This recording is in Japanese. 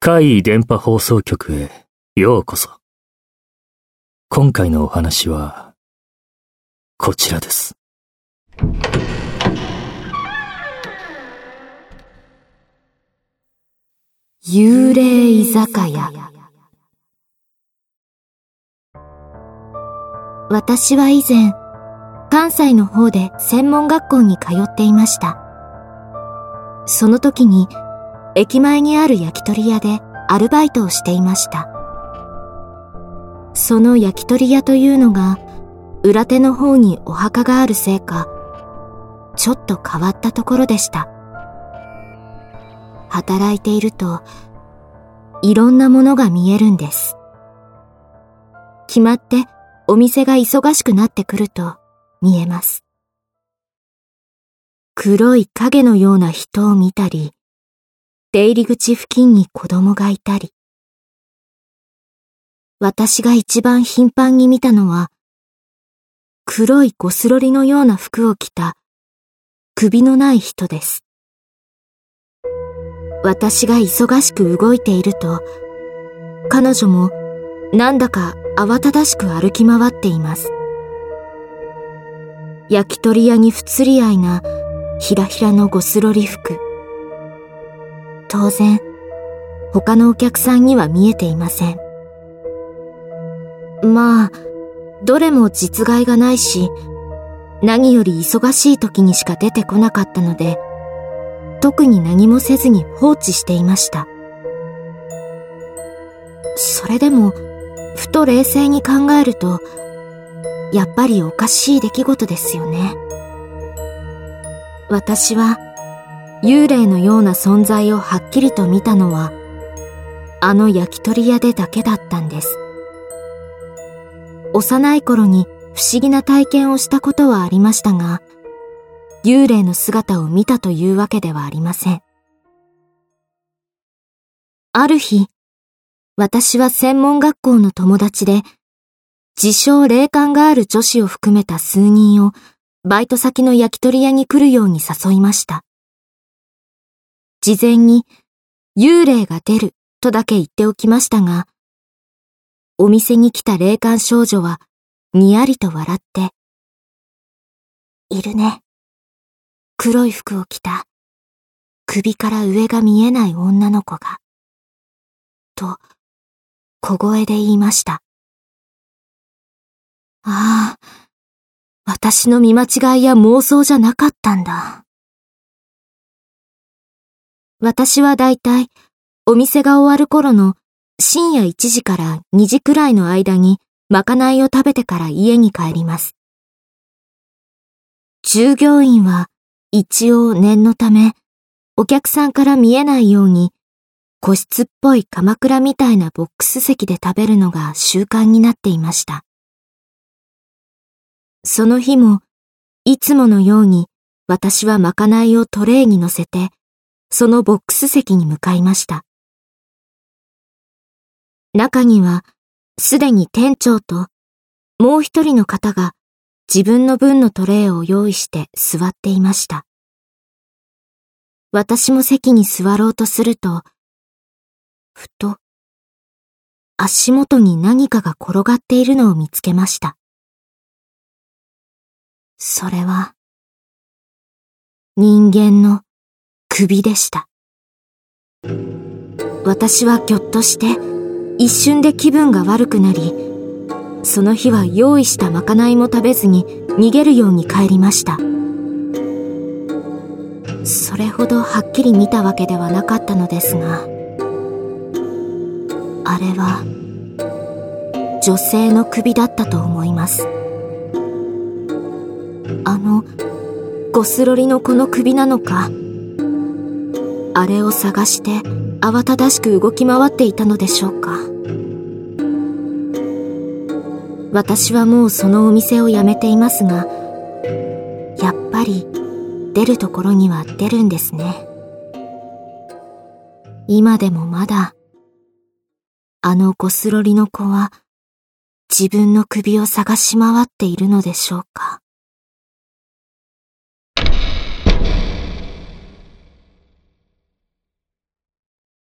怪異電波放送局へようこそ。今回のお話は、こちらです。幽霊居酒屋私は以前、関西の方で専門学校に通っていました。その時に駅前にある焼き鳥屋でアルバイトをしていました。その焼き鳥屋というのが裏手の方にお墓があるせいか、ちょっと変わったところでした。働いていると、いろんなものが見えるんです。決まってお店が忙しくなってくると見えます。黒い影のような人を見たり、出入り口付近に子供がいたり。私が一番頻繁に見たのは、黒いゴスロリのような服を着た首のない人です。私が忙しく動いていると、彼女もなんだか慌ただしく歩き回っています。焼き鳥屋に不釣り合いなひらひらのゴスロリ服。当然、他のお客さんには見えていません。まあ、どれも実害がないし、何より忙しい時にしか出てこなかったので、特に何もせずに放置していました。それでも、ふと冷静に考えると、やっぱりおかしい出来事ですよね。私は、幽霊のような存在をはっきりと見たのは、あの焼き鳥屋でだけだったんです。幼い頃に不思議な体験をしたことはありましたが、幽霊の姿を見たというわけではありません。ある日、私は専門学校の友達で、自称霊感がある女子を含めた数人をバイト先の焼き鳥屋に来るように誘いました。事前に幽霊が出るとだけ言っておきましたが、お店に来た霊感少女はにやりと笑って、いるね。黒い服を着た首から上が見えない女の子が、と小声で言いました。ああ、私の見間違いや妄想じゃなかったんだ。私はだいたいお店が終わる頃の深夜1時から2時くらいの間にまかないを食べてから家に帰ります。従業員は一応念のためお客さんから見えないように個室っぽい鎌倉みたいなボックス席で食べるのが習慣になっていました。その日もいつものように私はまかないをトレーに乗せてそのボックス席に向かいました。中には、すでに店長と、もう一人の方が自分の分のトレーを用意して座っていました。私も席に座ろうとすると、ふと、足元に何かが転がっているのを見つけました。それは、人間の首でした。私はぎょっとして一瞬で気分が悪くなり、その日は用意したまかないも食べずに逃げるように帰りました。それほどはっきり見たわけではなかったのですが、あれは女性の首だったと思います。あのゴスロリのこの首なのか、あれを探して慌ただしく動き回っていたのでしょうか？私はもうそのお店を辞めていますが、やっぱり出るところには出るんですね。今でもまだ、あのゴスロリの子は自分の首を探し回っているのでしょうか？